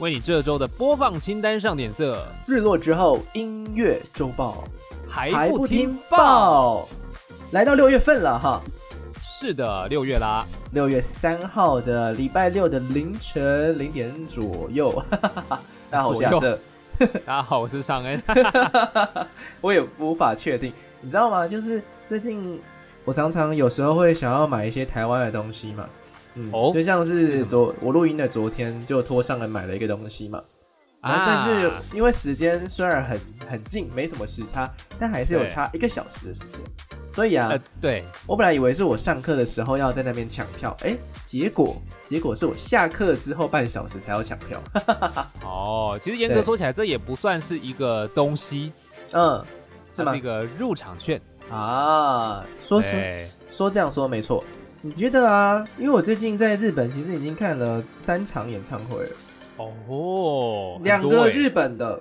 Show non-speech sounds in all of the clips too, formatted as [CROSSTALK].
为你这周的播放清单上点色。日落之后，音乐周报还不听报？来到六月份了哈。是的，六月啦，六月三号的礼拜六的凌晨零点左右。[LAUGHS] 大家好，我是亚瑟。[LAUGHS] 大家好，我是尚恩。[LAUGHS] 我也无法确定，你知道吗？就是最近我常常有时候会想要买一些台湾的东西嘛。嗯，哦，就像是昨我录音的昨天就拖上来买了一个东西嘛。啊，但是因为时间虽然很很近，没什么时差，但还是有差一个小时的时间。所以啊，对我本来以为是我上课的时候要在那边抢票，哎，结果结果是我下课之后半小时才要抢票。[LAUGHS] 哦，其实严格说起来，这也不算是一个东西，嗯，是吗？一个入场券啊。说说说这样说没错。你觉得啊？因为我最近在日本，其实已经看了三场演唱会了。哦，两个日本的，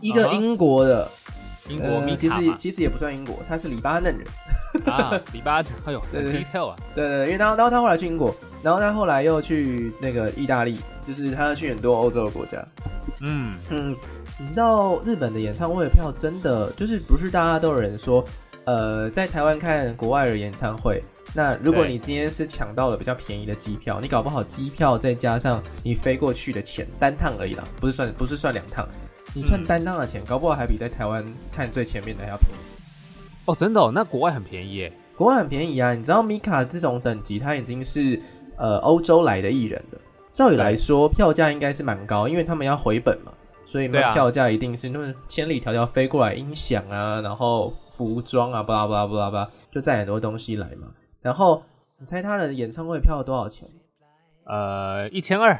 一个英国的。英国米其实其实也不算英国，他是黎巴嫩人啊，黎巴嫩，哎呦，[LAUGHS] detail 啊，对对，因为然后然后他后来去英国，然后他后来又去那个意大利，就是他去很多欧洲的国家。嗯嗯，你知道日本的演唱会票真的就是不是大家都有人说，呃，在台湾看国外的演唱会，那如果你今天是抢到了比较便宜的机票，你搞不好机票再加上你飞过去的钱单趟而已啦，不是算不是算两趟。你算单趟的钱，搞不好还比在台湾看最前面的还要便宜哦！真的哦，那国外很便宜耶，国外很便宜啊！你知道米卡这种等级，他已经是呃欧洲来的艺人了。照理来说，票价应该是蛮高，因为他们要回本嘛，所以票价一定是那么千里迢迢飞过来，音响啊，然后服装啊，巴拉巴拉巴拉巴拉，就载很多东西来嘛。然后你猜他的演唱会票多少钱？呃，一千二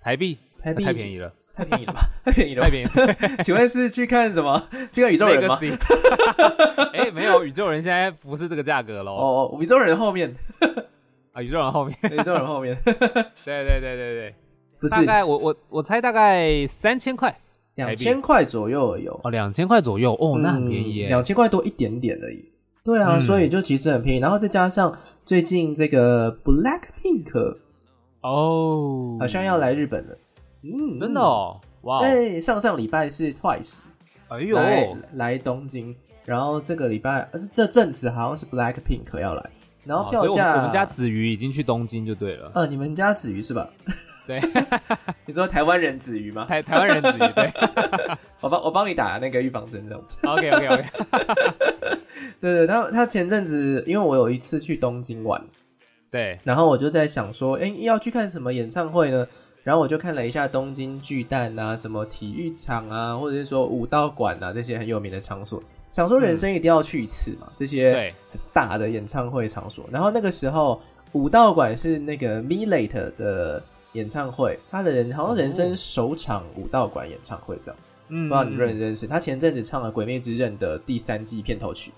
台币，台币太便宜了。太便宜了吧？太便宜了，太便宜。[LAUGHS] 请问是去看什么？去看宇宙人吗？[LAUGHS] [LAUGHS] 哎，没有，宇宙人现在不是这个价格喽。哦哦，宇宙人后面啊，宇宙人后面，宇宙人后面。对对对对对，不是。大概我我我猜大概三千块，两千块左右有。哦，两千块左右哦，那很便宜，两千块多一点点而已。对啊，所以就其实很便宜。然后再加上最近这个 Black Pink 哦，好像要来日本了。嗯，真的哦，哇！在上上礼拜是 Twice，哎呦，来东京，然后这个礼拜，呃，这阵子好像是 Black Pink 要来，然后票价，我们家子瑜已经去东京就对了。呃，你们家子瑜是吧？对，你说台湾人子瑜吗？台台湾人子瑜，对，我帮我帮你打那个预防针这样子。OK OK OK，[LAUGHS] 对对，他他前阵子，因为我有一次去东京玩，对，然后我就在想说，哎，要去看什么演唱会呢？然后我就看了一下东京巨蛋啊，什么体育场啊，或者是说武道馆啊这些很有名的场所，想说人生一定要去一次嘛，这些大的演唱会场所。然后那个时候武道馆是那个 m i l a t e 的演唱会，他的人好像人生首场武道馆演唱会这样子，不知道你认不认识？他前阵子唱了《鬼灭之刃》的第三季片头曲。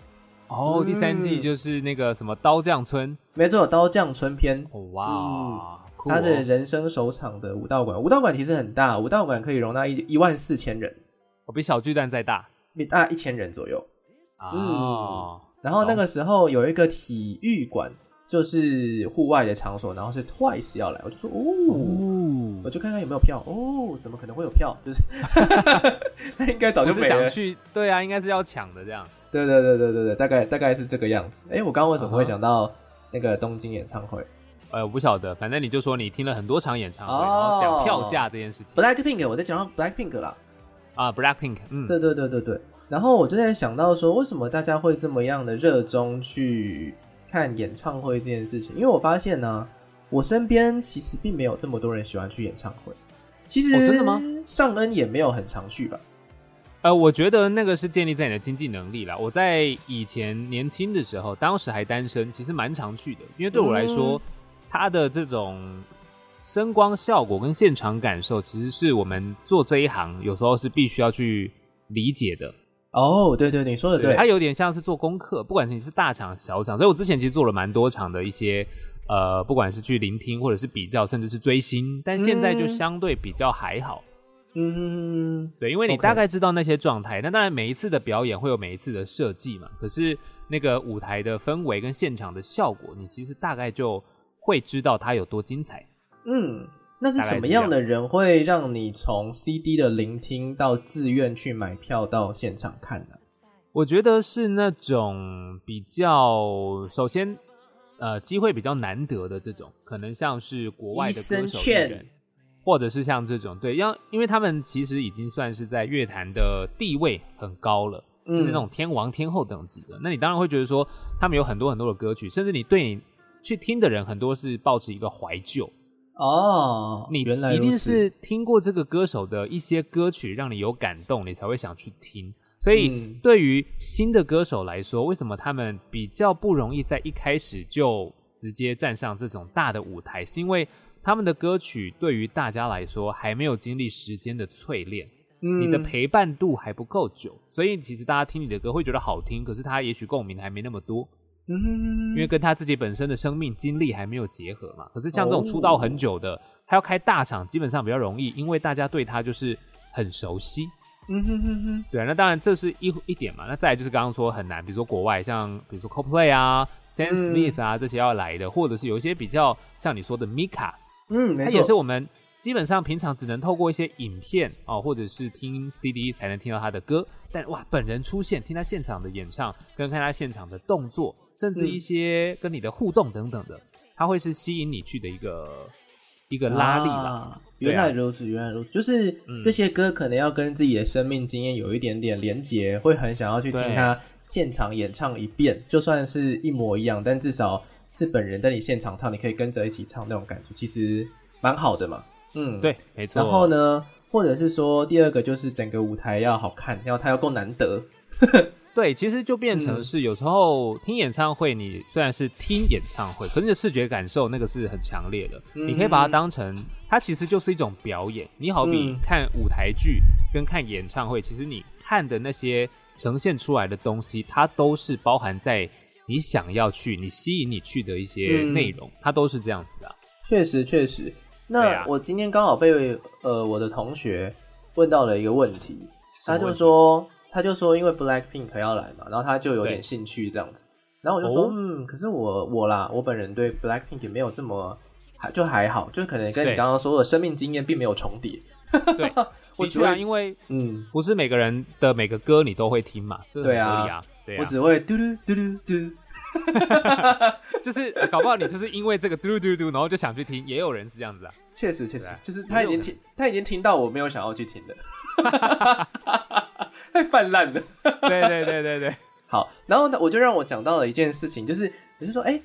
哦，第三季就是那个什么刀匠村，没错，刀匠村篇。哇。他是人生首场的武道馆，武道馆其实很大，武道馆可以容纳一一万四千人，哦，比小巨蛋再大，比大一千人左右。哦，然后那个时候有一个体育馆，就是户外的场所，然后是 Twice 要来，我就说哦，我就看看有没有票，哦，怎么可能会有票？就是 [LAUGHS] 他应该早就没想去，对啊，应该是要抢的这样。对对对对对对，大概大概是这个样子。哎，我刚刚为什么会讲到那个东京演唱会？呃，我不晓得，反正你就说你听了很多场演唱会，然后讲票价这件事情。Black Pink，我在讲到 Black Pink 了。啊，Black Pink，嗯，对对对对对。然后我就在想到说，为什么大家会这么样的热衷去看演唱会这件事情？因为我发现呢，我身边其实并没有这么多人喜欢去演唱会。其实真的吗？尚恩也没有很常去吧？呃，我觉得那个是建立在你的经济能力啦。我在以前年轻的时候，当时还单身，其实蛮常去的，因为对我来说。他的这种声光效果跟现场感受，其实是我们做这一行有时候是必须要去理解的。哦，对对，你说的对，它有点像是做功课，不管你是大场小场，所以我之前其实做了蛮多场的一些，呃，不管是去聆听或者是比较，甚至是追星，但现在就相对比较还好。嗯，对，因为你大概知道那些状态，那当然每一次的表演会有每一次的设计嘛，可是那个舞台的氛围跟现场的效果，你其实大概就会知道它有多精彩。嗯。那是什么样的人会让你从 CD 的聆听到自愿去买票到现场看呢？我觉得是那种比较首先呃机会比较难得的这种，可能像是国外的歌手艺人，或者是像这种对，要因为他们其实已经算是在乐坛的地位很高了，是那种天王天后等级的。那你当然会觉得说他们有很多很多的歌曲，甚至你对你去听的人很多是抱着一个怀旧。哦，你原来一定是听过这个歌手的一些歌曲，让你有感动，你才会想去听。所以，对于新的歌手来说，为什么他们比较不容易在一开始就直接站上这种大的舞台？是因为他们的歌曲对于大家来说还没有经历时间的淬炼，你的陪伴度还不够久，所以其实大家听你的歌会觉得好听，可是他也许共鸣还没那么多。嗯，因为跟他自己本身的生命经历还没有结合嘛。可是像这种出道很久的，他要开大厂，基本上比较容易，因为大家对他就是很熟悉。嗯哼哼哼，对啊，那当然这是一一点嘛。那再来就是刚刚说很难，比如说国外像比如说 Coldplay 啊、Sam Smith 啊这些要来的，或者是有一些比较像你说的 Mika，嗯，他也是我们。基本上平常只能透过一些影片哦，或者是听 CD 才能听到他的歌。但哇，本人出现，听他现场的演唱，跟看他现场的动作，甚至一些跟你的互动等等的，它会是吸引你去的一个一个拉力吧。原来如此，原来如此，就是这些歌可能要跟自己的生命经验有一点点连结，会很想要去听他现场演唱一遍，就算是一模一样，但至少是本人在你现场唱，你可以跟着一起唱那种感觉，其实蛮好的嘛。嗯，对，没错。然后呢，或者是说，第二个就是整个舞台要好看，要它要够难得。对，其实就变成是有时候听演唱会，你虽然是听演唱会，可是你的视觉感受那个是很强烈的。你可以把它当成，它其实就是一种表演。你好比看舞台剧跟看演唱会，其实你看的那些呈现出来的东西，它都是包含在你想要去、你吸引你去的一些内容，它都是这样子的。确实，确实。那我今天刚好被呃我的同学问到了一个问题，他就说他就说因为 Black Pink 要来嘛，然后他就有点兴趣这样子，然后我就说嗯，可是我我啦，我本人对 Black Pink 也没有这么还就还好，就可能跟你刚刚说的生命经验并没有重叠。对，[LAUGHS] 我主要因为嗯，不是每个人的每个歌你都会听嘛，对啊，对啊，我只会嘟嘟嘟嘟嘟。[LAUGHS] 就是搞不好你就是因为这个嘟嘟嘟，然后就想去听，也有人是这样子啊。确实确实，就是他已经听，他已经听到我没有想要去听的，[LAUGHS] 太泛滥了。[LAUGHS] 对对对对对，好，然后呢，我就让我讲到了一件事情，就是我就说，哎，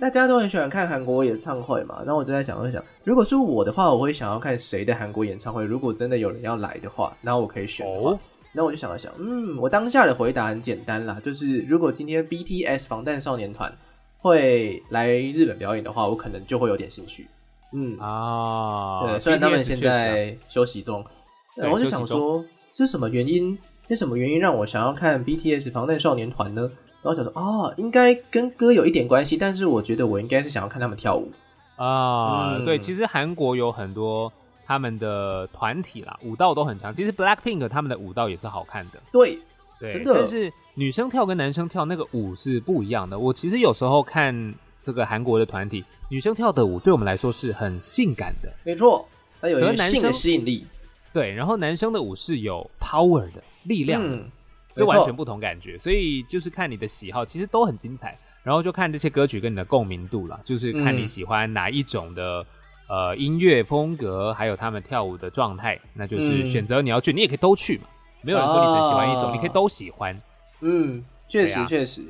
大家都很喜欢看韩国演唱会嘛，然后我就在想，我在想，如果是我的话，我会想要看谁的韩国演唱会？如果真的有人要来的话，然后我可以选的话，然后我就想了想，嗯，我当下的回答很简单啦，就是如果今天 BTS 防弹少年团。会来日本表演的话，我可能就会有点兴趣。嗯啊，对，虽然他们现在休息中，我就想说，是什么原因？是什么原因让我想要看 BTS 防弹少年团呢？然后想说，哦，应该跟歌有一点关系，但是我觉得我应该是想要看他们跳舞啊。对，其实韩国有很多他们的团体啦，舞蹈都很强。其实 Blackpink 他们的舞蹈也是好看的。对。真的，但是女生跳跟男生跳那个舞是不一样的。我其实有时候看这个韩国的团体，女生跳的舞对我们来说是很性感的，没错，它有一个性的吸引力。对，然后男生的舞是有 power 的力量的，是完全不同感觉。所以就是看你的喜好，其实都很精彩。然后就看这些歌曲跟你的共鸣度了，就是看你喜欢哪一种的呃音乐风格，还有他们跳舞的状态，那就是选择你要去，你也可以都去嘛。没有人说你只喜欢一种，你可以都喜欢。嗯，确实确实。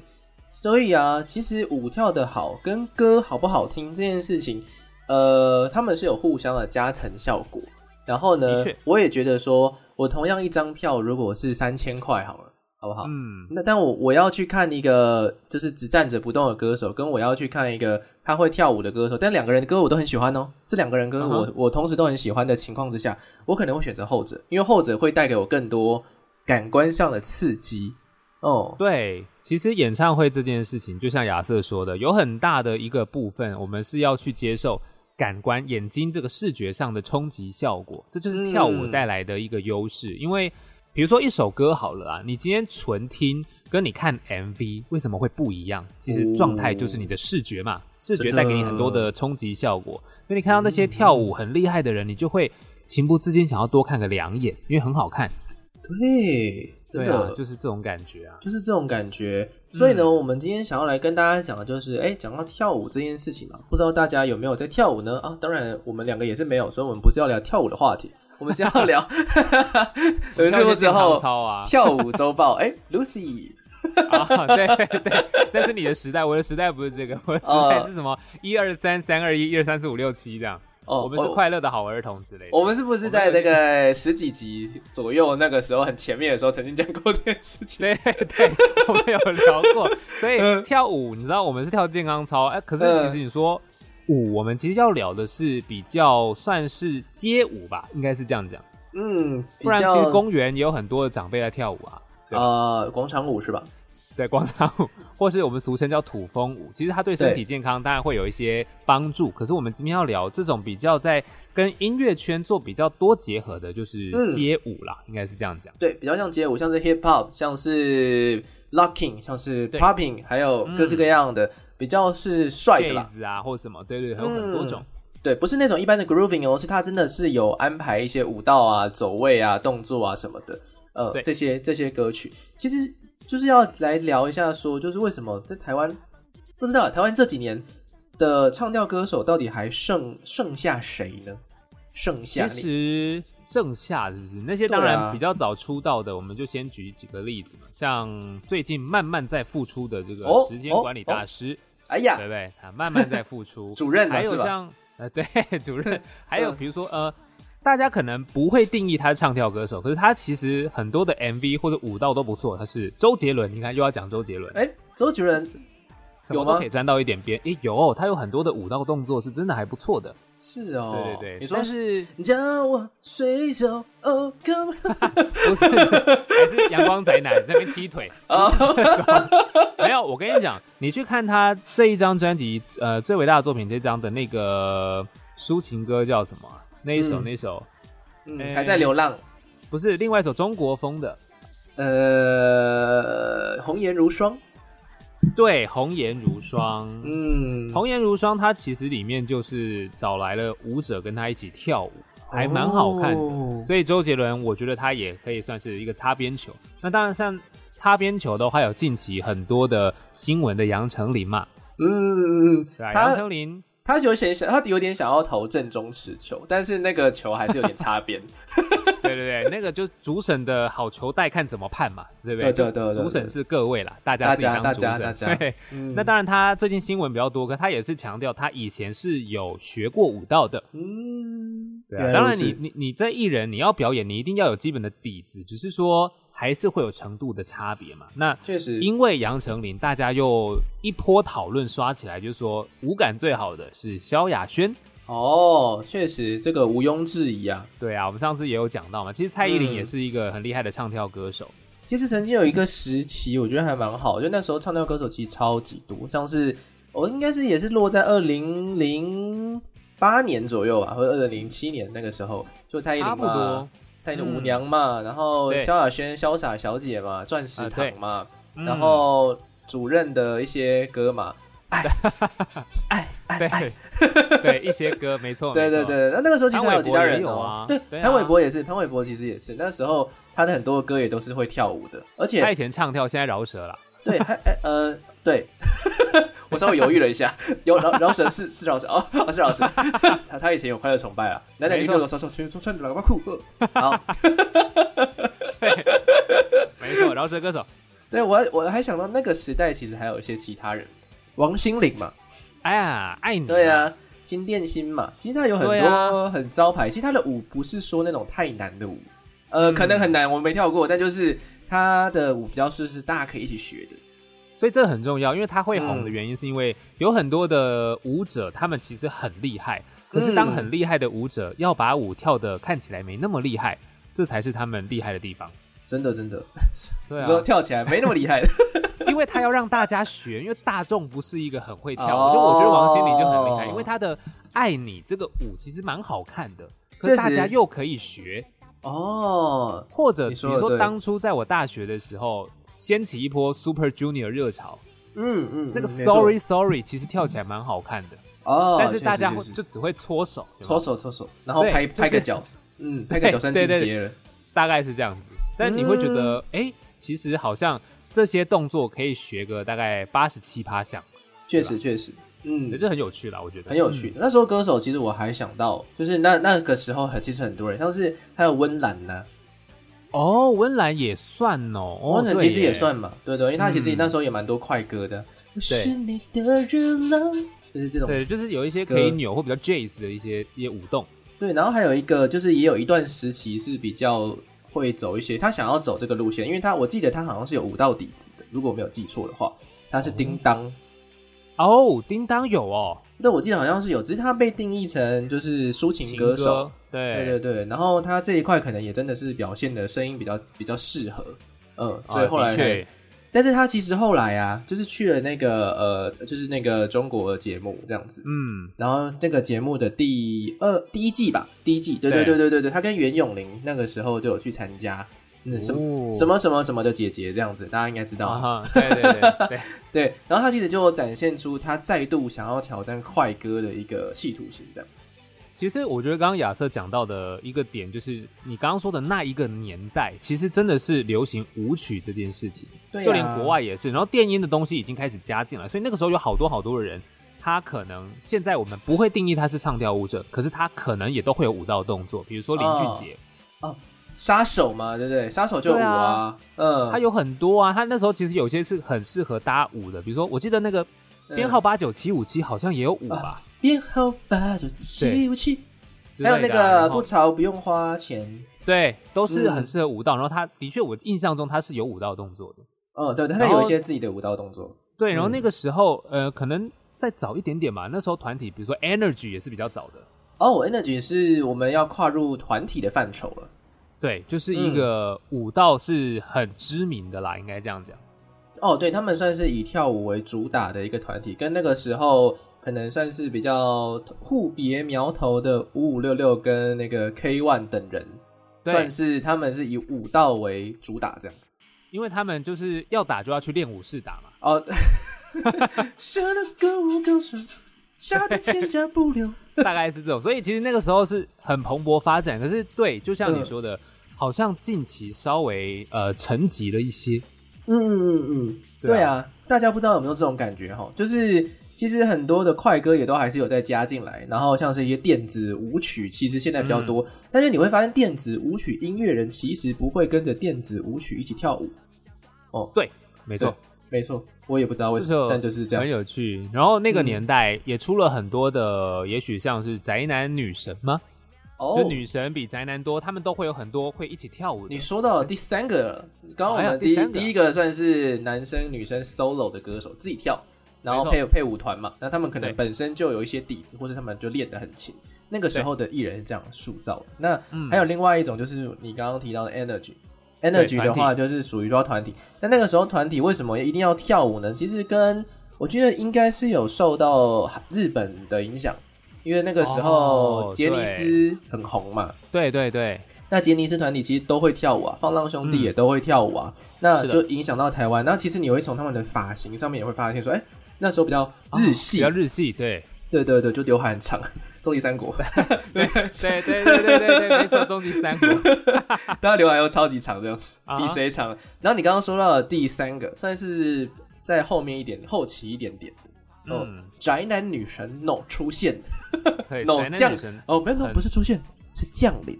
所以啊，其实舞跳的好跟歌好不好听这件事情，呃，他们是有互相的加成效果。然后呢，我也觉得说，我同样一张票，如果是三千块好了，好不好？嗯，那但我我要去看一个就是只站着不动的歌手，跟我要去看一个他会跳舞的歌手，但两个人的歌我都很喜欢哦。这两个人歌我我同时都很喜欢的情况之下，我可能会选择后者，因为后者会带给我更多感官上的刺激。哦，对，其实演唱会这件事情，就像亚瑟说的，有很大的一个部分，我们是要去接受感官眼睛这个视觉上的冲击效果，这就是跳舞带来的一个优势，因为。比如说一首歌好了啊，你今天纯听跟你看 MV 为什么会不一样？其实状态就是你的视觉嘛，视觉带给你很多的冲击效果。所以你看到那些跳舞很厉害的人，你就会情不自禁想要多看个两眼，因为很好看。对，对啊，就是这种感觉啊，就是这种感觉。所以呢，我们今天想要来跟大家讲的就是，哎，讲到跳舞这件事情嘛，不知道大家有没有在跳舞呢？啊，当然我们两个也是没有，所以我们不是要聊跳舞的话题。我们是要聊，[LAUGHS] 有录之后跳舞周报。哎，Lucy，[LAUGHS] 啊，对对，但是你的时代，我的时代不是这个，我的时代是什么？一二三，三二一，一二三四五六七这样。哦，我们是快乐的好儿童之类。我们是不是在那个十几集左右那个时候很前面的时候曾经讲过这件事情？对对，我们有聊过。[LAUGHS] 所以跳舞，你知道我们是跳健康操，哎，可是其实你说。舞，我们其实要聊的是比较算是街舞吧，应该是这样讲。嗯，不然其实公园也有很多的长辈在跳舞啊。呃，广场舞是吧？对，广场舞，或是我们俗称叫土风舞，其实它对身体健康当然会有一些帮助。可是我们今天要聊这种比较在跟音乐圈做比较多结合的，就是街舞啦，应该是这样讲。对，比较像街舞，像是 hip hop，像是 locking，像是 popping，还有各式各样的。比较是帅的啦，啊，或什么，对对，还有很多种，对，不是那种一般的 grooving 哦，是它真的是有安排一些舞蹈啊、走位啊、动作啊什么的，呃，这些这些歌曲，其实就是要来聊一下，说就是为什么在台湾不知道台湾这几年的唱跳歌手到底还剩剩下谁呢？剩下其实剩下是不是那些当然比较早出道的，我们就先举几个例子嘛，像最近慢慢在复出的这个时间管理大师。哎呀，对不对？他慢慢在复出。[LAUGHS] 主任还有像呃，对，[LAUGHS] 主任 [LAUGHS] 还有比如说呃，大家可能不会定义他是唱跳歌手，可是他其实很多的 MV 或者舞蹈都不错。他是周杰伦，你看又要讲周杰伦。哎，周杰伦什么都可以沾到一点边。哎，有，他有很多的舞蹈动作是真的还不错的。是哦，对对对，你说是叫我水手哦，[LAUGHS] 不是，还是阳光宅男那边踢腿 [LAUGHS] 啊？没有，我跟你讲，你去看他这一张专辑，呃，最伟大的作品这张的那个抒情歌叫什么？那一首那首，嗯，还在流浪，不是另外一首中国风的，呃，红颜如霜。对，红颜如霜。嗯，红颜如霜，它其实里面就是找来了舞者跟他一起跳舞，还蛮好看的。所以周杰伦，我觉得他也可以算是一个擦边球。那当然，像擦边球的话，有近期很多的新闻的杨丞琳嘛。嗯，对啊，杨丞琳。他有想想，他有点想要投正中持球，但是那个球还是有点擦边。[LAUGHS] 对对对，那个就主审的好球带看怎么判嘛，对不对？对对对，主审是各位啦，大家自己当主审。对，那当然他最近新闻比较多，可他也是强调他以前是有学过武道的。嗯，对啊。当然你你你在艺人你要表演，你一定要有基本的底子，只是说。还是会有程度的差别嘛？那确实，因为杨丞琳，大家又一波讨论刷起来，就是说五感最好的是萧亚轩。哦，确实，这个毋庸置疑啊。对啊，我们上次也有讲到嘛。其实蔡依林也是一个很厉害的唱跳歌手。其实曾经有一个时期，我觉得还蛮好，就那时候唱跳歌手其实超级多，像是我应该是也是落在二零零八年左右吧，或者二零零七年那个时候，就蔡依林差蔡依林舞娘嘛，然后萧亚轩潇洒小姐嘛，钻石糖嘛，然后主任的一些歌嘛，[LAUGHS] 爱爱爱。爱，对一些歌没错，对对对，那那个时候其实还有其他人哦，对。潘玮柏也是，潘玮柏其实也是，那时候他的很多歌也都是会跳舞的，而且他以前唱跳，现在饶舌了，对，还呃对。[LAUGHS] 我稍微犹豫了一下，有饶饶舌是是饶舌哦，是饶舌。他他以前有快乐崇拜啊，来来一个说说穿穿穿喇叭裤。好，没错，饶舌歌手。对我我还想到那个时代，其实还有一些其他人，王心凌嘛，哎呀，爱你。对啊，金电心嘛，其实他有很多很招牌。其实他的舞不是说那种太难的舞，呃，可能很难，我没跳过，但就是。他的舞比较是是大家可以一起学的。所以这很重要，因为他会红的原因是因为有很多的舞者，他们其实很厉害，可是当很厉害的舞者要把舞跳的看起来没那么厉害，这才是他们厉害的地方。真的，真的，[LAUGHS] 对啊，说跳起来没那么厉害，[LAUGHS] 因为他要让大家学，因为大众不是一个很会跳，就我觉得王心凌就很厉害，因为他的《爱你》这个舞其实蛮好看的，可是大家又可以学哦。或者比如说当初在我大学的时候。掀起一波 Super Junior 热潮，嗯嗯，那个 Sorry Sorry 其实跳起来蛮好看的。哦，但是大家会就只会搓手，搓手搓手，然后拍拍个脚，嗯，[LAUGHS] 拍个脚算进阶了，大概是这样子。但你会觉得，哎，其实好像这些动作可以学个大概八十七趴像，确实确实，嗯，这很有趣啦，我觉得。很有趣。那时候歌手其实我还想到，就是那那个时候其实很多人，像是还有温岚呢。哦，温岚也算哦，温岚其实也算嘛，对对，因为他其实那时候也蛮多快歌的。是你的热浪，就是这种，对，就是有一些可以扭或比较 jazz 的一些一些舞动。对，然后还有一个就是也有一段时期是比较会走一些，他想要走这个路线，因为他我记得他好像是有舞蹈底子的，如果没有记错的话，他是叮当。哦，叮当有哦，对，我记得好像是有，只是他被定义成就是抒情歌手，对。对对对，然后他这一块可能也真的是表现的声音比较比较适合，嗯，所以后来，但是他其实后来啊，就是去了那个呃，就是那个中国的节目这样子，嗯，然后这个节目的第二第一季吧，第一季，对对对。对对对，他跟袁咏琳那个时候就有去参加。嗯，什么什么什么什么的姐姐这样子，大家应该知道。对对对对 [LAUGHS] 对。然后他其实就展现出他再度想要挑战快歌的一个企图心，这样子。其实我觉得刚刚亚瑟讲到的一个点，就是你刚刚说的那一个年代，其实真的是流行舞曲这件事情。对，就连国外也是。然后电音的东西已经开始加进来，所以那个时候有好多好多的人，他可能现在我们不会定义他是唱跳舞者，可是他可能也都会有舞蹈动作，比如说林俊杰。哦。杀手嘛，对不对？杀手就舞啊，嗯，他有很多啊。他那时候其实有些是很适合搭舞的，比如说，我记得那个编号八九七五七好像也有舞吧。编号八九七五七，还有那个不潮不用花钱，对，都是很适合舞蹈。然后他的确，我印象中他是有舞蹈动作的。哦，对，他有一些自己的舞蹈动作。对，然后那个时候，呃，可能再早一点点吧。那时候团体，比如说 Energy 也是比较早的。哦，Energy 是我们要跨入团体的范畴了。对，就是一个舞蹈是很知名的啦，应该这样讲。哦，对他们算是以跳舞为主打的一个团体，跟那个时候可能算是比较互别苗头的五五六六跟那个 K One 等人，算是他们是以舞蹈为主打这样子。因为他们就是要打就要去练武士打嘛。哦。[LAUGHS] 夏天加不留，[LAUGHS] 大概是这种。所以其实那个时候是很蓬勃发展。可是对，就像你说的。好像近期稍微呃沉寂了一些，嗯嗯嗯嗯，对啊，大家不知道有没有这种感觉哈？就是其实很多的快歌也都还是有在加进来，然后像是一些电子舞曲，其实现在比较多。但是你会发现，电子舞曲音乐人其实不会跟着电子舞曲一起跳舞。哦，对，没错，没错，我也不知道为什么，但就是这样，很有趣。然后那个年代也出了很多的，也许像是宅男女神吗？就女神比宅男多，他们都会有很多会一起跳舞。你说到第三个，刚刚我们第第一个算是男生女生 solo 的歌手自己跳，然后配配舞团嘛，那他们可能本身就有一些底子，或者他们就练得很勤。那个时候的艺人是这样塑造的。那还有另外一种就是你刚刚提到的 energy，energy 的话就是属于说团体。那那个时候团体为什么一定要跳舞呢？其实跟我觉得应该是有受到日本的影响。因为那个时候杰尼斯很红嘛，对对对，那杰尼斯团体其实都会跳舞啊，放浪兄弟也都会跳舞啊，那就影响到台湾。那其实你会从他们的发型上面也会发现说，哎，那时候比较日系，比较日系，对。对对对，就刘海很长，[LAUGHS] 终极三国，[LAUGHS] 对对对对对对对，没错，终极三国，[LAUGHS] 大家刘海又超级长这样子，比谁长？然后你刚刚说到的第三个，算是在后面一点，后期一点点。嗯，宅男女神 No 出现，[LAUGHS] No 降 [LAUGHS] 哦，没有 No 不是出现，是降临，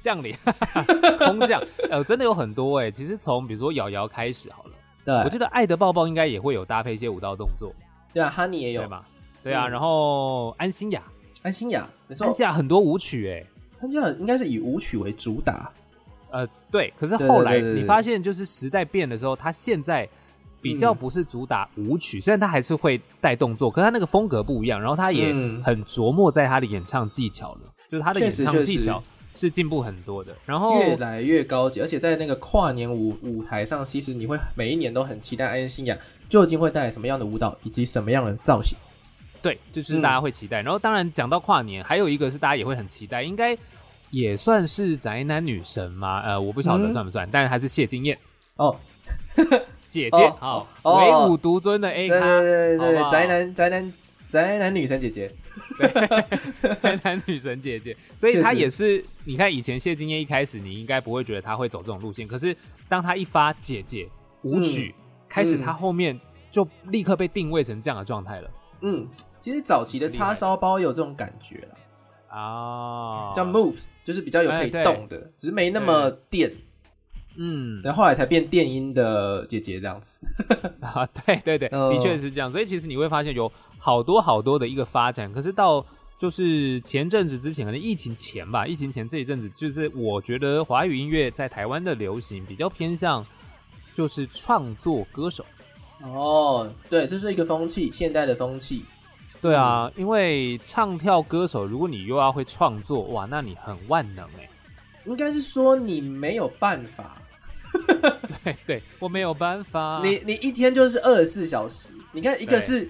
降临，[LAUGHS] 空降，呃，真的有很多哎。其实从比如说瑶瑶开始好了，对。我记得爱的抱抱应该也会有搭配一些舞蹈动作，对啊，Honey 也有。嘛，对啊，然后安心雅，安心雅，没错，安心雅很多舞曲哎，安心雅应该是以舞曲为主打，呃，对。可是后来你发现，就是时代变的时候，他现在比较不是主打舞曲，虽然他还是会带动作，可是他那个风格不一样。然后他也很琢磨在他的演唱技巧了，就是他的演唱技巧是进步很多的。然后越来越高级，而且在那个跨年舞舞台上，其实你会每一年都很期待安心雅究竟会带来什么样的舞蹈，以及什么样的造型。对，就是大家会期待。然后当然讲到跨年，还有一个是大家也会很期待，应该也算是宅男女神吗？呃，我不晓得算不算，但是还是谢金燕哦，[LAUGHS] 姐姐好，唯舞独尊的 A 咖，对对对，宅男宅男宅男女神姐姐，[LAUGHS] 宅男女神姐姐，所以她也是。你看以前谢金燕一开始，你应该不会觉得她会走这种路线，可是当她一发姐姐舞曲开始，她后面就立刻被定位成这样的状态了。嗯。其实早期的叉烧包有这种感觉了啊，叫 move，就是比较有可以动的，只是没那么电。嗯，然后后来才变电音的姐姐这样子。[LAUGHS] 啊，对对对，的确是这样。所以其实你会发现有好多好多的一个发展。可是到就是前阵子之前，可能疫情前吧，疫情前这一阵子，就是我觉得华语音乐在台湾的流行比较偏向就是创作歌手。哦，对，这是一个风气，现代的风气。对啊，因为唱跳歌手，如果你又要会创作，哇，那你很万能哎。应该是说你没有办法。对，我没有办法。你你一天就是二十四小时。你看，一个是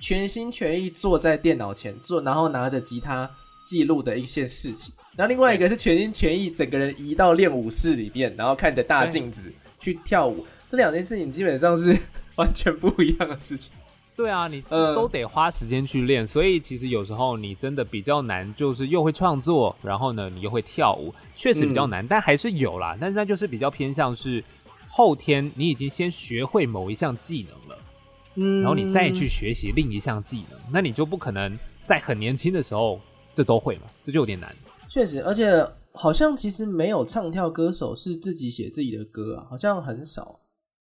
全心全意坐在电脑前做，然后拿着吉他记录的一些事情，然后另外一个是全心全意整个人移到练舞室里面，然后看着大镜子去跳舞。这两件事情基本上是完全不一样的事情。对啊，你都得花时间去练，所以其实有时候你真的比较难，就是又会创作，然后呢，你又会跳舞，确实比较难，但还是有啦。但是那就是比较偏向是后天你已经先学会某一项技能了，嗯，然后你再去学习另一项技能，那你就不可能在很年轻的时候这都会嘛，这就有点难。确实，而且好像其实没有唱跳歌手是自己写自己的歌啊，好像很少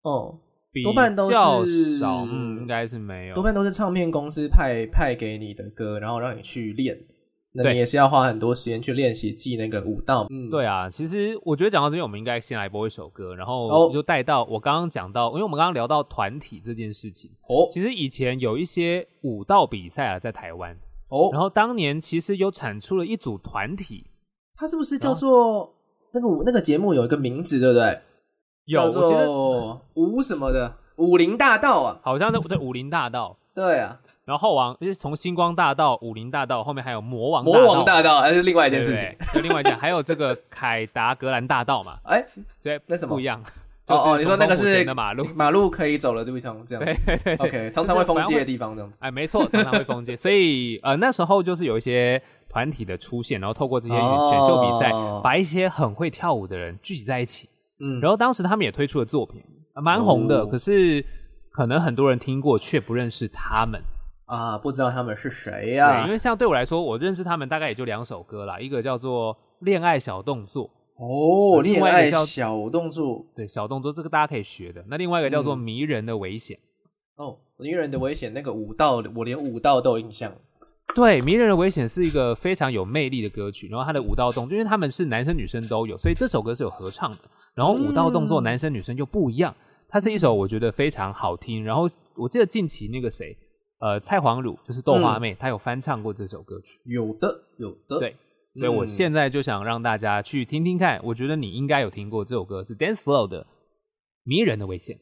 哦。多半都是少，嗯，应该是没有。多半都是唱片公司派派给你的歌，然后让你去练。那你也是要花很多时间去练习记那个舞蹈。嗯，对啊。其实我觉得讲到这边，我们应该先来播一首歌，然后就带到我刚刚讲到，因为我们刚刚聊到团体这件事情。哦，其实以前有一些舞蹈比赛啊，在台湾。哦，然后当年其实有产出了一组团体，它是不是叫做那个舞那个节目有一个名字，对不对？有，我觉得武什么的武林大道啊，好像那对武林大道，对啊。然后后王就是从星光大道、武林大道后面还有魔王魔王大道，还是另外一件事情，就另外一件，还有这个凯达格兰大道嘛。[LAUGHS] 哎，对，那什么不一样？哦哦，你说那个是马路，马路可以走了对方这样。对对对，OK，常常会封街的地方这样子。哎，没错，常常会封街。所以呃，那时候就是有一些团体的出现，然后透过这些选秀比赛，把一些很会跳舞的人聚集在一起。嗯，然后当时他们也推出了作品，蛮红的。可是可能很多人听过，却不认识他们啊，不知道他们是谁呀？对，因为像对我来说，我认识他们大概也就两首歌啦，一个叫做《恋爱小动作》哦，另外一个叫小动作，对，小动作这个大家可以学的。那另外一个叫做《迷人的危险》哦，《迷人的危险》那个舞蹈，我连舞蹈都有印象。对，《迷人的危险》是一个非常有魅力的歌曲，然后它的舞蹈动作，因为他们是男生女生都有，所以这首歌是有合唱的。然后舞蹈动作，男生女生就不一样。它是一首我觉得非常好听。然后我记得近期那个谁，呃，蔡黄汝就是豆花妹，她有翻唱过这首歌曲。有的，有的。对，所以我现在就想让大家去听听看。我觉得你应该有听过这首歌，是 Dance Flow 的《迷人的危险》。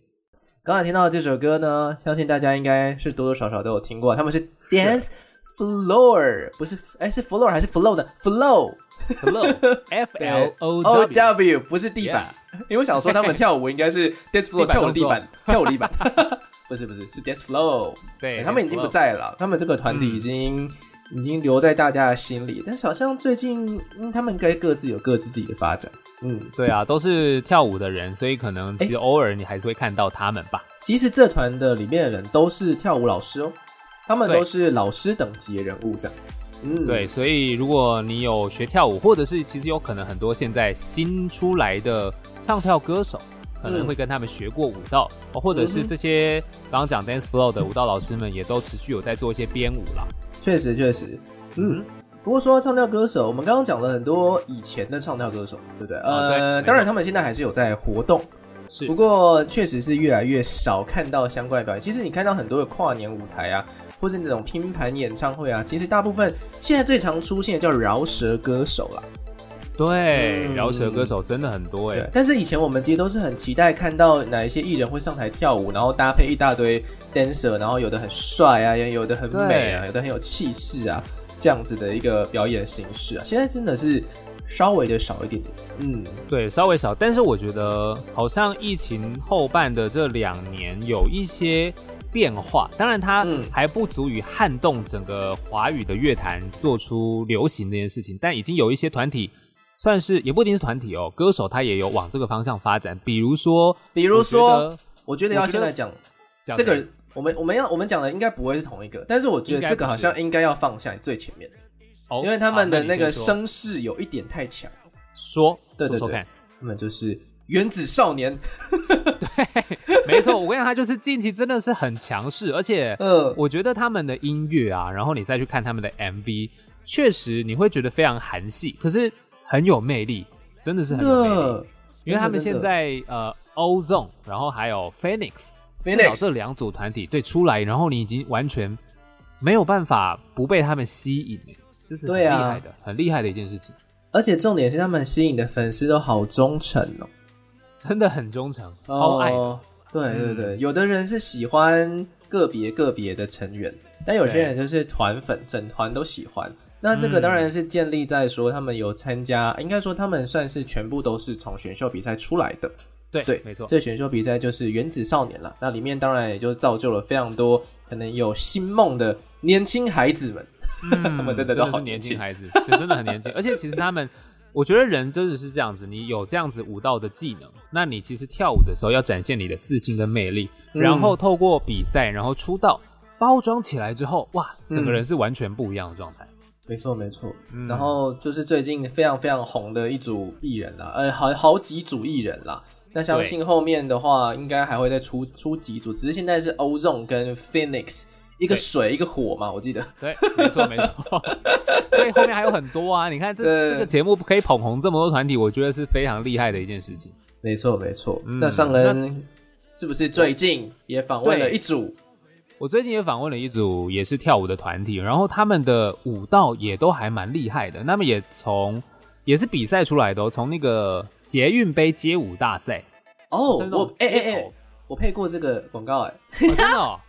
刚才听到这首歌呢，相信大家应该是多多少少都有听过。他们是 Dance Floor，不是？哎，是 Floor 还是 Flow 的 flow。Flow，F [LAUGHS] L O O W，不是地板。因为我想说，他们跳舞应该是 dance floor 跳舞地板，跳舞地板，[LAUGHS] 不是不是是 dance floor。对，他们已经不在了，他们这个团体已经已经留在大家的心里。但是好像最近，他们应该各自有各自自己的发展。嗯，对啊，都是跳舞的人，所以可能其实偶尔你还是会看到他们吧。其实这团的里面的人都是跳舞老师哦，他们都是老师等级的人物这样子。嗯，对，所以如果你有学跳舞，或者是其实有可能很多现在新出来的唱跳歌手，可能会跟他们学过舞蹈，或者是这些刚刚讲 dance flow 的舞蹈老师们，也都持续有在做一些编舞啦。确实，确实，嗯，不过说到唱跳歌手，我们刚刚讲了很多以前的唱跳歌手，对不对？呃，当然他们现在还是有在活动，是。不过确实是越来越少看到相关的表演。其实你看到很多的跨年舞台啊，或是那种拼盘演唱会啊，其实大部分现在最常出现的叫饶舌歌手啦。对，饶舌歌手真的很多哎。但是以前我们其实都是很期待看到哪一些艺人会上台跳舞，然后搭配一大堆 dancer，然后有的很帅啊，也有的很美啊，有的很有气势啊。这样子的一个表演形式啊，现在真的是稍微的少一点点。嗯，对，稍微少。但是我觉得好像疫情后半的这两年有一些变化，当然它还不足以撼动整个华语的乐坛做出流行这件事情，但已经有一些团体算是也不一定是团体哦，歌手他也有往这个方向发展。比如说，比如说，我觉得要现在讲这个。我们我们要我们讲的应该不会是同一个，但是我觉得这个好像应该要放下最前面，因为他们的那个声势有一点太强。说，对对对，他们就是原子少年。[LAUGHS] 对，没错，我跟你讲，他就是近期真的是很强势，而且，嗯，我觉得他们的音乐啊，然后你再去看他们的 MV，确实你会觉得非常韩系，可是很有魅力，真的是很有魅力。因为他们现在呃，Ozone，然后还有 Phoenix。至少这两组团体对出来，然后你已经完全没有办法不被他们吸引，这是很厉害的，很厉害的一件事情。而且重点是他们吸引的粉丝都好忠诚哦，真的很忠诚，超爱。对对对，有的人是喜欢个别个别的成员，但有些人就是团粉，整团都喜欢。那这个当然是建立在说他们有参加，应该说他们算是全部都是从选秀比赛出来的。对对，没错，这选秀比赛就是原子少年了。那里面当然也就造就了非常多可能有新梦的年轻孩子们。[LAUGHS] 他们真的都好年轻孩子，真的很年轻。而且其实他们，我觉得人真的是这样子，你有这样子舞蹈的技能，那你其实跳舞的时候要展现你的自信跟魅力，然后透过比赛，然后出道，包装起来之后，哇，整个人是完全不一样的状态。没错没错。然后就是最近非常非常红的一组艺人啦，呃，好好几组艺人啦。那相信后面的话，应该还会再出出几组，只是现在是 Ozone 跟 Phoenix，一个水一个火嘛，我记得。对，没错没错。[LAUGHS] 所以后面还有很多啊，你看这这个节目可以捧红这么多团体，我觉得是非常厉害的一件事情。没错没错。那上恩是不是最近也访问了一组？我最近也访问了一组也是跳舞的团体，然后他们的舞蹈也都还蛮厉害的。那么也从也是比赛出来的，从那个。捷运杯街舞大赛哦，我哎哎哎，我配过这个广告哎，真的哦，[LAUGHS]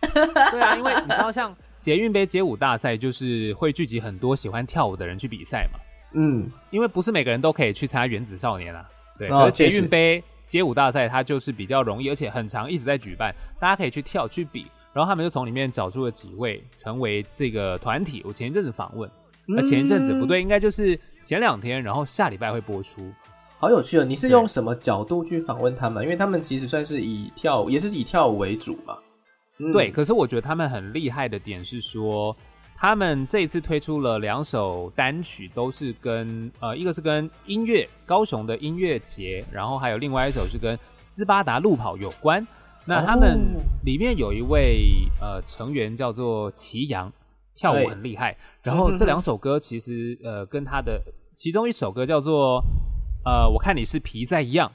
对啊，因为你知道，像捷运杯街舞大赛就是会聚集很多喜欢跳舞的人去比赛嘛，嗯，因为不是每个人都可以去参加原子少年啊，对，而捷运杯街舞大赛它就是比较容易，而且很长，一直在举办，大家可以去跳去比，然后他们就从里面找出了几位成为这个团体。我前一阵子访问，那前一阵子不对，应该就是前两天，然后下礼拜会播出。好有趣哦！你是用什么角度去访问他们？因为他们其实算是以跳舞，也是以跳舞为主嘛。对，可是我觉得他们很厉害的点是说，他们这一次推出了两首单曲，都是跟呃，一个是跟音乐高雄的音乐节，然后还有另外一首是跟斯巴达路跑有关。那他们里面有一位呃成员叫做祁阳，跳舞很厉害。然后这两首歌其实呃跟他的其中一首歌叫做。呃，我看你是皮在一样，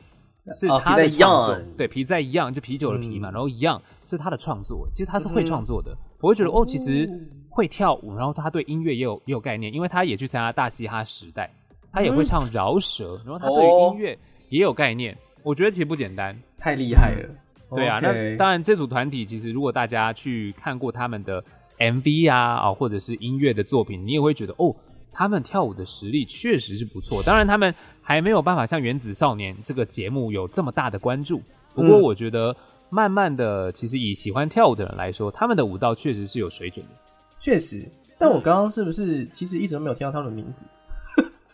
是他的创作，对，皮在一样，就啤酒的啤嘛，然后一样是他的创作。其实他是会创作的，我会觉得哦，其实会跳舞，然后他对音乐也有也有概念，因为他也去参加大嘻哈时代，他也会唱饶舌，然后他对音乐也有概念。我觉得其实不简单，太厉害了。对啊，那当然这组团体其实如果大家去看过他们的 MV 啊啊，或者是音乐的作品，你也会觉得哦。他们跳舞的实力确实是不错，当然他们还没有办法像《原子少年》这个节目有这么大的关注。不过我觉得，慢慢的，其实以喜欢跳舞的人来说，他们的舞蹈确实是有水准的。确实，但我刚刚是不是其实一直都没有听到他们的名字？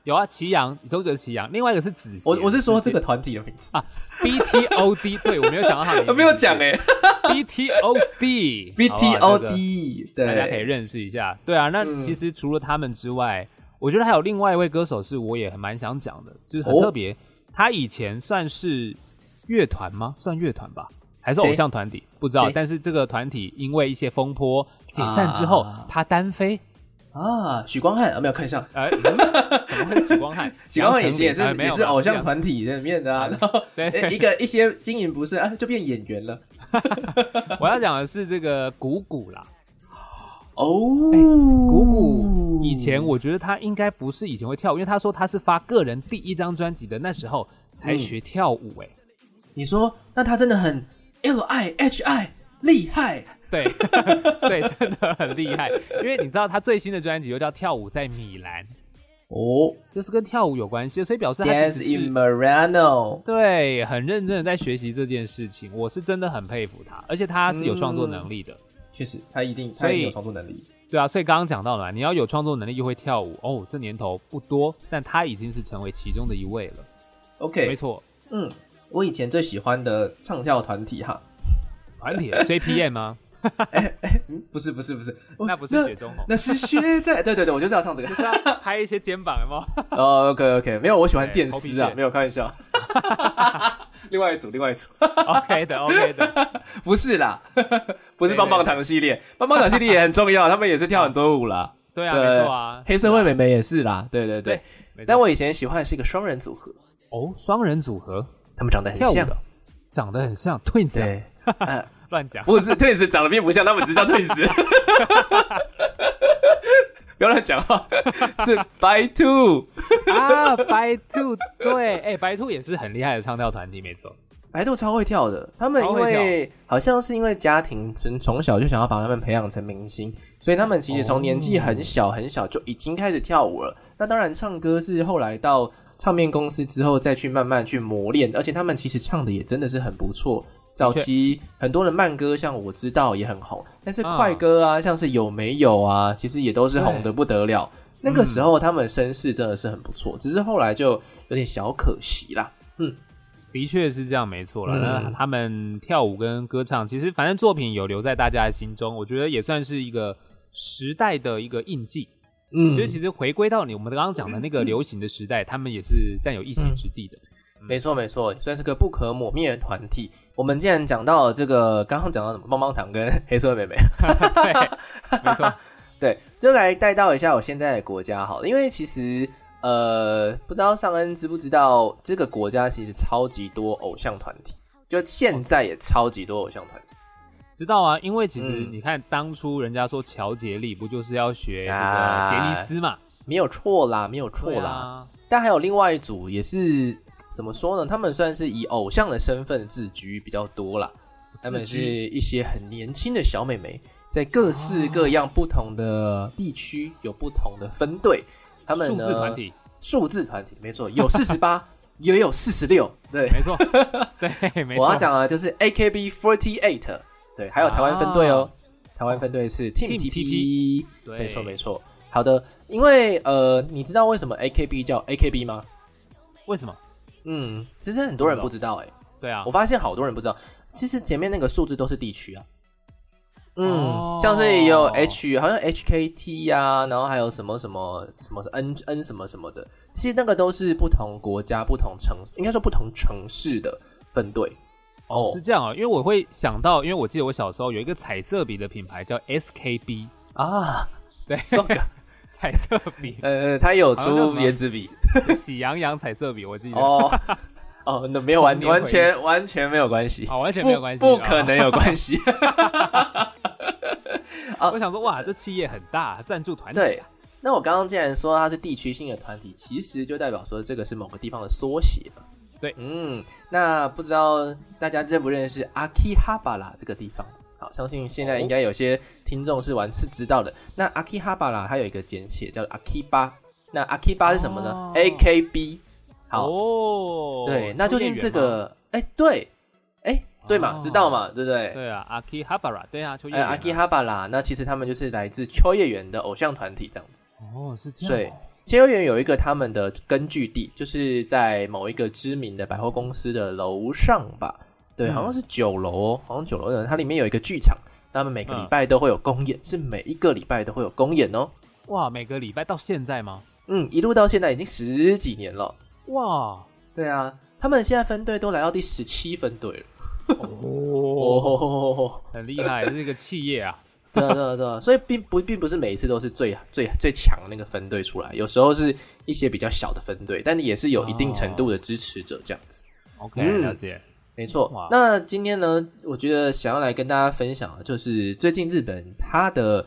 有啊，祁阳，都是祁阳，另外一个是子。我我是说这个团体的名字啊，B T O D。[LAUGHS] 对我没有讲到他名字，[LAUGHS] 没有讲哎，[LAUGHS] B T O D，B T O D，对，大家可以认识一下。对啊，那其实除了他们之外，我觉得还有另外一位歌手是我也很蛮想讲的，就是很特别。他以前算是乐团吗？算乐团吧，还是偶像团体？不知道。但是这个团体因为一些风波解散之后，他单飞。啊，许光汉啊，没有看上，哎，怎么会许光汉？[LAUGHS] 许光汉以前也是也是偶像团体在里面的啊，然后一个一些经营不是啊，就变演员了。[LAUGHS] 我要讲的是这个谷谷啦。哦，谷谷以前我觉得他应该不是以前会跳舞，因为他说他是发个人第一张专辑的那时候才学跳舞、哎、你说那他真的很 L I H I 厉害对 [LAUGHS] 对，真的很厉害。因为你知道他最新的专辑又叫《跳舞在米兰》，哦就是跟跳舞有关系，所以表示他其，Dance 实 in 是 Morano，对很认真的在学习这件事情。我是真的很佩服他，而且他是有创作能力的。确实他一定他一定有创作能力。对啊，所以刚刚讲到了嘛，你要有创作能力又会跳舞哦，这年头不多，但他已经是成为其中的一位了。OK，没错，嗯，我以前最喜欢的唱跳团体哈，团体 JPM 吗？嗯，不是不是不是，那不是雪中红，那是雪在，对对对，我就是要唱这个。[LAUGHS] 就是要拍一些肩膀，有没有？哦，OK OK，没有，我喜欢电丝啊，没有开玩笑。[LAUGHS] 另外一组，另外一组，OK 的，OK 的，[LAUGHS] 不是啦，不是棒棒糖系列，棒棒糖系列也很重要，他们也是跳很多舞啦。对啊，没错啊，黑社会美眉也是啦，对对对。对。但我以前喜欢的是一个双人组合，哦，双人组合？他们长得很像。的，，长得很像 Twins，啊。对，呃乱讲，不是 Twins 长得并不像，他们只叫 Twins。[LAUGHS] 不要乱讲话，是 By Two。啊，白兔，对，哎，白兔也是很厉害的唱跳团体，没错，白兔超会跳的，他们因为好像是因为家庭从从小就想要把他们培养成明星，所以他们其实从年纪很小很小就已经开始跳舞了。那当然，唱歌是后来到唱片公司之后再去慢慢去磨练，而且他们其实唱的也真的是很不错。早期很多的慢歌，像我知道也很红，但是快歌啊，像是有没有啊，其实也都是红的不得了。那个时候他们声势真的是很不错，只是后来就有点小可惜啦。嗯的确是这样，没错了。嗯那他们跳舞跟歌唱，其实反正作品有留在大家的心中，我觉得也算是一个时代的一个印记。嗯就是其实回归到你我们刚刚讲的那个流行的时代，他们也是占有一席之地的。没错没错，算是个不可磨灭的团体。我们既然讲到了这个，刚刚讲到什么棒棒糖跟 [LAUGHS] 黑社会妹妹，[LAUGHS] 对，没错。对，就来带到一下我现在的国家好了，因为其实呃，不知道尚恩知不知道，这个国家其实超级多偶像团体，就现在也超级多偶像团体。知道啊，因为其实嗯你看，当初人家说乔杰利不就是要学这啊个杰尼斯嘛？没有错啦，没有错啦。啊，但还有另外一组也是怎么说呢？他们算是以偶像的身份自居比较多啦。他们是一些很年轻的小美眉，在各式各样不同的地区有不同的分队。他们数字团体，数字团体没错，有四十八，也有四十六。对，没错，[LAUGHS] 对，没错。我要讲的就是 AKB48，对，还有台湾分队哦。台湾分队是 Team Team TP，对没错没错。好的，因为呃，你知道为什么 AKB 叫 AKB 吗？为什么？嗯，其实很多人不知道哎、对啊。我，发现好多人不知道，其实前面那个数字都是地区啊。嗯，哦。像是有 H，好像 HKT 呀、然后还有什么什么什么 N N 什么什么的，其实那个都是不同国家、不同城，应该说不同城市的分队。哦，是这样啊，因为我会想到，因为我记得我小时候有一个彩色笔的品牌叫 SKB，啊，对，这个彩色笔，呃，他有出好像叫什么原子笔喜羊羊彩色笔，我记得。哦。哦，那没有完完全完全没有关系，好，完全不没有关系，不可能有关系。哦。[LAUGHS] 我想说，哇，这企业很大，赞助团体那我刚刚既然说它是地区性的团体，其实就代表说这个是某个地方的缩写嘛。对嗯，那不知道大家认不认识阿基哈巴拉这个地方？好，相信现在应该有些听众是玩是知道的。那阿基哈巴拉它有一个简写叫阿基巴，那阿基巴是什么呢、哦。A K B。好，哦，对，那究竟这个，哎，对，哎，对嘛，哦。知道嘛，对不对？对啊，阿基哈巴拉，对啊，秋叶哎，原啊。阿基哈巴拉，那其实他们就是来自秋叶原的偶像团体这样子。哦，是这样。对，秋叶园有一个他们的根据地，就是在某一个知名的百货公司的楼上吧？对，嗯好像是九楼哦，好像九楼的，它里面有一个剧场，他们每个嗯礼拜都会有公演，是每一个礼拜都会有公演哦。哇，每个礼拜到现在吗？嗯，一路到现在已经十几年了。哇，对啊，他们现在分队都来到第十七分队了。哦，哦，很厉害，这是一个企业啊，对啊，对啊，对啊，所以并不并不是每一次都是最最最强的那个分队出来，有时候是一些比较小的分队，但也是有一定程度的支持者这样子。OK，了解，没错。那今天呢，我觉得想要来跟大家分享的就是最近日本他的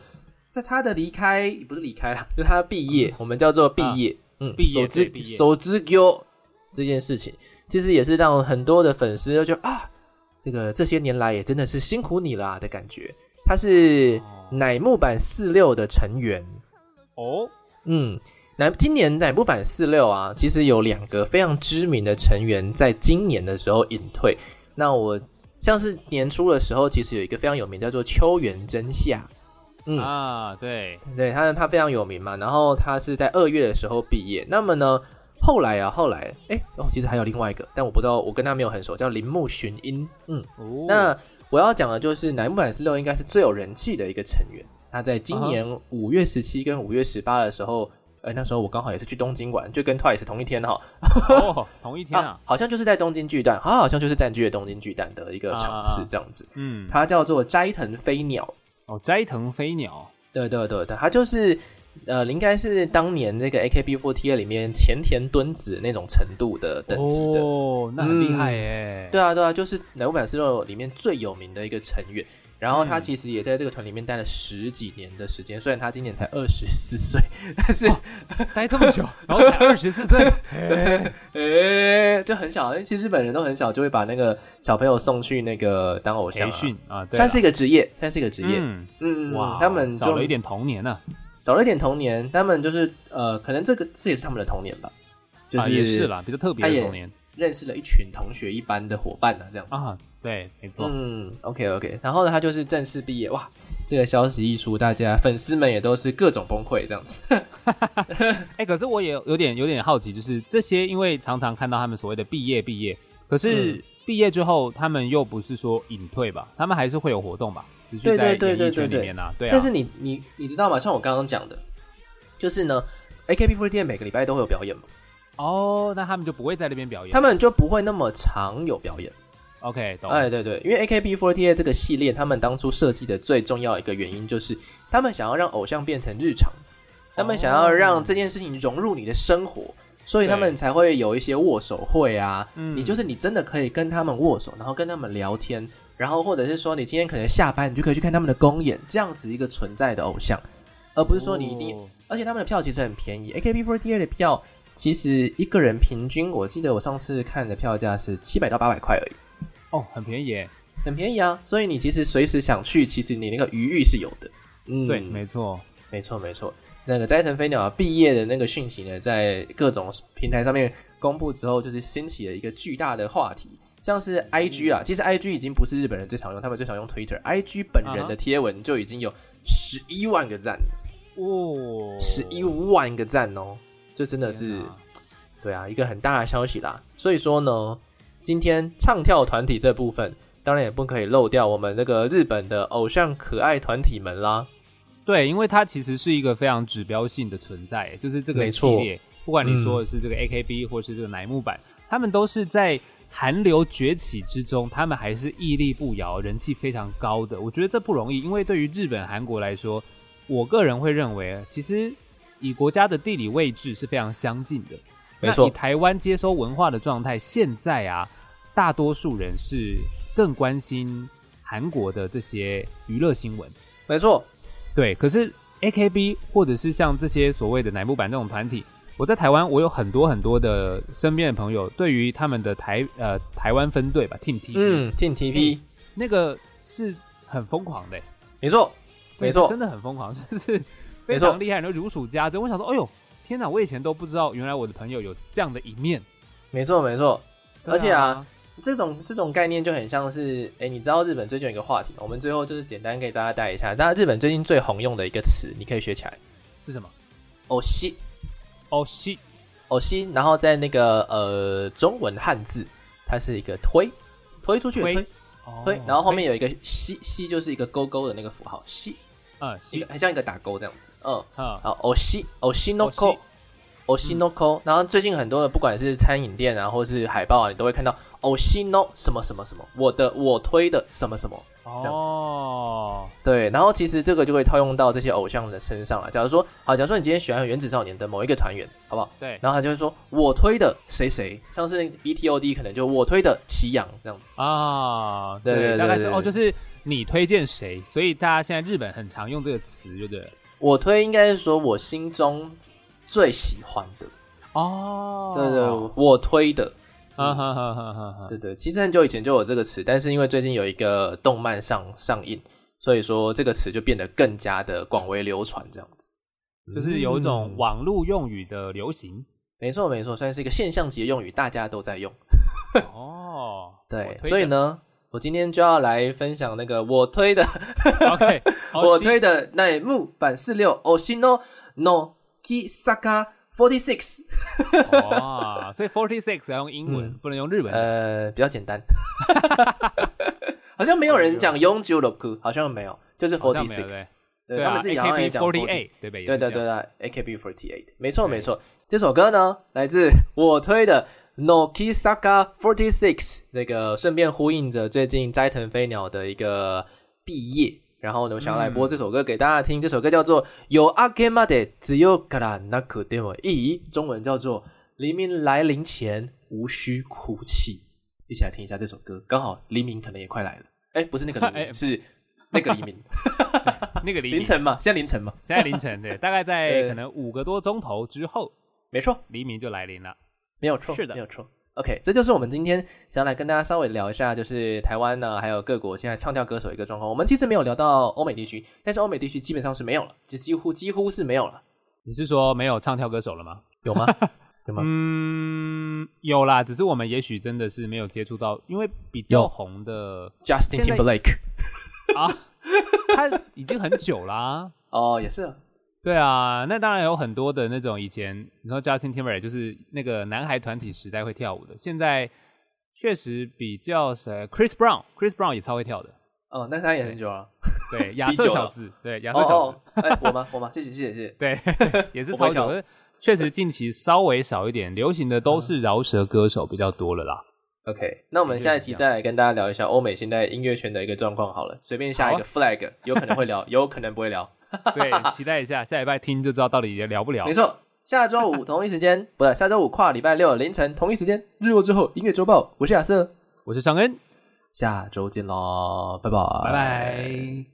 在他的离开不是离开了，就他毕业，我们叫做毕业，嗯，毕业，毕业，手之丢这件事情，其实也是让很多的粉丝就啊，这个这些年来也真的是辛苦你了的感觉。他是乃木坂四六的成员。哦，嗯，乃今年乃木坂四六啊，其实有两个非常知名的成员在今年的时候隐退。那我像是年初的时候，其实有一个非常有名叫做秋元真夏，嗯啊，对对，他他非常有名嘛。然后他是在二月的时候毕业。那么呢，后来啊，后来哎，哦，其实还有另外一个，但我不知道，我跟他没有很熟，叫铃木寻音，嗯，那。我要讲的就是乃木坂四六应该是最有人气的一个成员。他在今年五月十七跟五月十八的时候，呃，那时候我刚好也是去东京玩，就跟 Twice 同一天哈。哦，同一天啊，[LAUGHS] 好像就是在东京巨蛋，他好像就是占据了东京巨蛋的一个场次这样子。嗯，它叫做斋藤飞鸟。哦，斋藤飞鸟。对对对对，它就是。呃，应该是当年那个 AKB48 里面前田敦子那种程度的等级的哦，那很厉害耶。对啊，对啊，就是乃木坂四六里面最有名的一个成员。然后他其实也在这个团里面待了十几年的时间，虽然他今年才二十四岁，但是待这么久，然后才二十四岁，[LAUGHS] 对，哎，就很小。其实日本人都很小就会把那个小朋友送去那个当偶像培训啊，算是一个职业，算是一个职业。嗯嗯，哇，他们少了一点童年呢。少了一点童年，他们就是呃，可能这个这也是他们的童年吧，就是也是啦，比较特别的童年，认识了一群同学一般的伙伴呢，这样子啊，对，没错，嗯，OK OK，然后呢，他就是正式毕业，哇，这个消息一出，大家粉丝们也都是各种崩溃这样子。[LAUGHS] 哎，可是我也有点有点好奇，就是这些，因为常常看到他们所谓的毕业毕业，可是。毕业之后，他们又不是说隐退吧？他们还是会有活动吧？持续在演艺圈里面啊。对啊。但是你你你知道吗？像我刚刚讲的，就是呢，AKB48 每个礼拜都会有表演嘛。哦，那他们就不会在那边表演，他们就不会那么常有表演。OK，懂。哎，对对，因为 AKB48 这个系列，他们当初设计的最重要一个原因，就是他们想要让偶像变成日常，他们想要让这件事情融入你的生活。所以他们才会有一些握手会啊，你就是你真的可以跟他们握手，然后跟他们聊天，然后或者是说你今天可能下班，你就可以去看他们的公演，这样子一个存在的偶像，而不是说你一定，而且他们的票其实很便宜，AKB48 的票其实一个人平均，我记得我上次看的票价是七百到八百块而已，哦，很便宜，很便宜啊，所以你其实随时想去，其实你那个余裕是有的，嗯，对，没错，没错，没错。那个斋藤飞鸟毕业的那个讯息呢，在各种平台上面公布之后，就是掀起了一个巨大的话题。像是 I G 啊，其实 I G 已经不是日本人最常用，他们最常用 Twitter。I G 本人的贴文就已经有十一万个赞哦，十一万个赞哦，这真的是对啊，一个很大的消息啦。所以说呢，今天唱跳团体这部分，当然也不可以漏掉我们那个日本的偶像可爱团体们啦。对，因为它其实是一个非常指标性的存在，就是这个系列，不管你说的是这个 A K B 或是这个乃木坂，他们都是在韩流崛起之中，他们还是屹立不摇，人气非常高的。我觉得这不容易，因为对于日本、韩国来说，我个人会认为，其实以国家的地理位置是非常相近的。没错，以台湾接收文化的状态，现在啊，大多数人是更关心韩国的这些娱乐新闻。没错。对，可是 A K B 或者是像这些所谓的乃木坂这种团体，我在台湾我有很多很多的身边的朋友，对于他们的台呃台湾分队吧，Team T，嗯，Team T P，那个是很疯狂的，没错，没错，真的很疯狂，[LAUGHS] 就是非常厉害，然后如数家珍。我想说，哎呦，天哪，我以前都不知道，原来我的朋友有这样的一面。没错，没错，而且啊。这种这种概念就很像是，哎，你知道日本最近有一个话题，我们最后就是简单给大家带一下。大家日本最近最红用的一个词，你可以学起来，是什么？哦西，哦西，哦西。然后在那个呃中文汉字，它是一个推，推出去推，推。然后后面有一个西西，就是一个勾勾的那个符号西，啊，一个很像一个打勾这样子。嗯，好，哦西，哦西 no ko。o s h i n o k o 然后最近很多的不管是餐饮店啊，或是海报啊，你都会看到 o s h i n o 什么什么什么，我的我推的什么什么，哦，对，然后其实这个就会套用到这些偶像的身上了。假如说，好，假如说你今天喜欢原子少年的某一个团员，好不好？对，然后他就会说，我推的谁谁，像是 B T O D 可能就我推的祁阳这样子啊。对对，大概是哦，就是你推荐谁，所以大家现在日本很常用这个词，对不对？我推应该是说我心中最喜欢的哦，对对，我推的。哈哈哈哈哈！对对，其实很久以前就有这个词，但是因为最近有一个动漫上上映，所以说这个词就变得更加的广为流传，这样子，就是有一种网络用语的流行。没错没错，算是一个现象级的用语，大家都在用。哦，[LAUGHS] 对，所以呢，我今天就要来分享那个我推的，OK，[LAUGHS] 我推的乃木坂四六 Oshino no Kisaka。Forty six，[LAUGHS] 哇！所以 forty six 要用英文，不能用日文。呃，比较简单，[LAUGHS] 好像没有人讲永久的歌，好像没有，就是 forty six。对他们自己好像也讲 forty eight，对不对？对对对对，A K B forty eight，没错没错。这首歌呢，来自我推的 Noki Saga forty six，那个顺便呼应着最近斋藤飞鸟的一个毕业。然后呢，我想要来播这首歌给大家听。这首歌叫做《有阿给玛的只有卡拉那可点我意》，中文叫做《黎明来临前无需哭泣》。一起来听一下这首歌，刚好黎明可能也快来了。哎，不是那个黎明，[LAUGHS] 是那个黎明，[LAUGHS] 那个黎凌晨嘛？现在凌晨嘛？现在凌晨，对，大概在 [LAUGHS] 可能五个多钟头之后，没错，黎明就来临了，没有错，是的，没有错。OK，这就是我们今天想要来跟大家稍微聊一下，就是台湾呢，还有各国现在唱跳歌手一个状况。我们其实没有聊到欧美地区，但是欧美地区基本上是没有了，就几乎几乎是没有了。你是说没有唱跳歌手了吗？有吗？有吗？嗯，有啦，只是我们也许真的是没有接触到，因为比较红的 Justin Timberlake 啊，他已经很久啦。[LAUGHS] 哦，也是。对啊，那当然有很多的那种以前你说 Justin Timberlake 就是那个男孩团体时代会跳舞的，现在确实比较谁 Chris Brown，Chris Brown 也超会跳的。哦，那他也很久啊。[LAUGHS] 对，亚瑟小子，对亚瑟小子。哎，我吗？我吗？谢谢谢谢谢谢。对，也是 [LAUGHS] 超久。确实近期稍微少一点，流行的都是饶舌歌手比较多了啦。OK，那我们下一期再来跟大家聊一下欧美现在音乐圈的一个状况好了，随便下一个 flag，有可能会聊，有可能不会聊。[LAUGHS] 对，期待一下，下礼拜听就知道到底聊不聊。没错，下周五同一时间，不是下周五跨礼拜六凌晨同一时间，日落之后音乐周报。我是亚瑟，我是尚恩，下周见喽，拜拜，拜拜。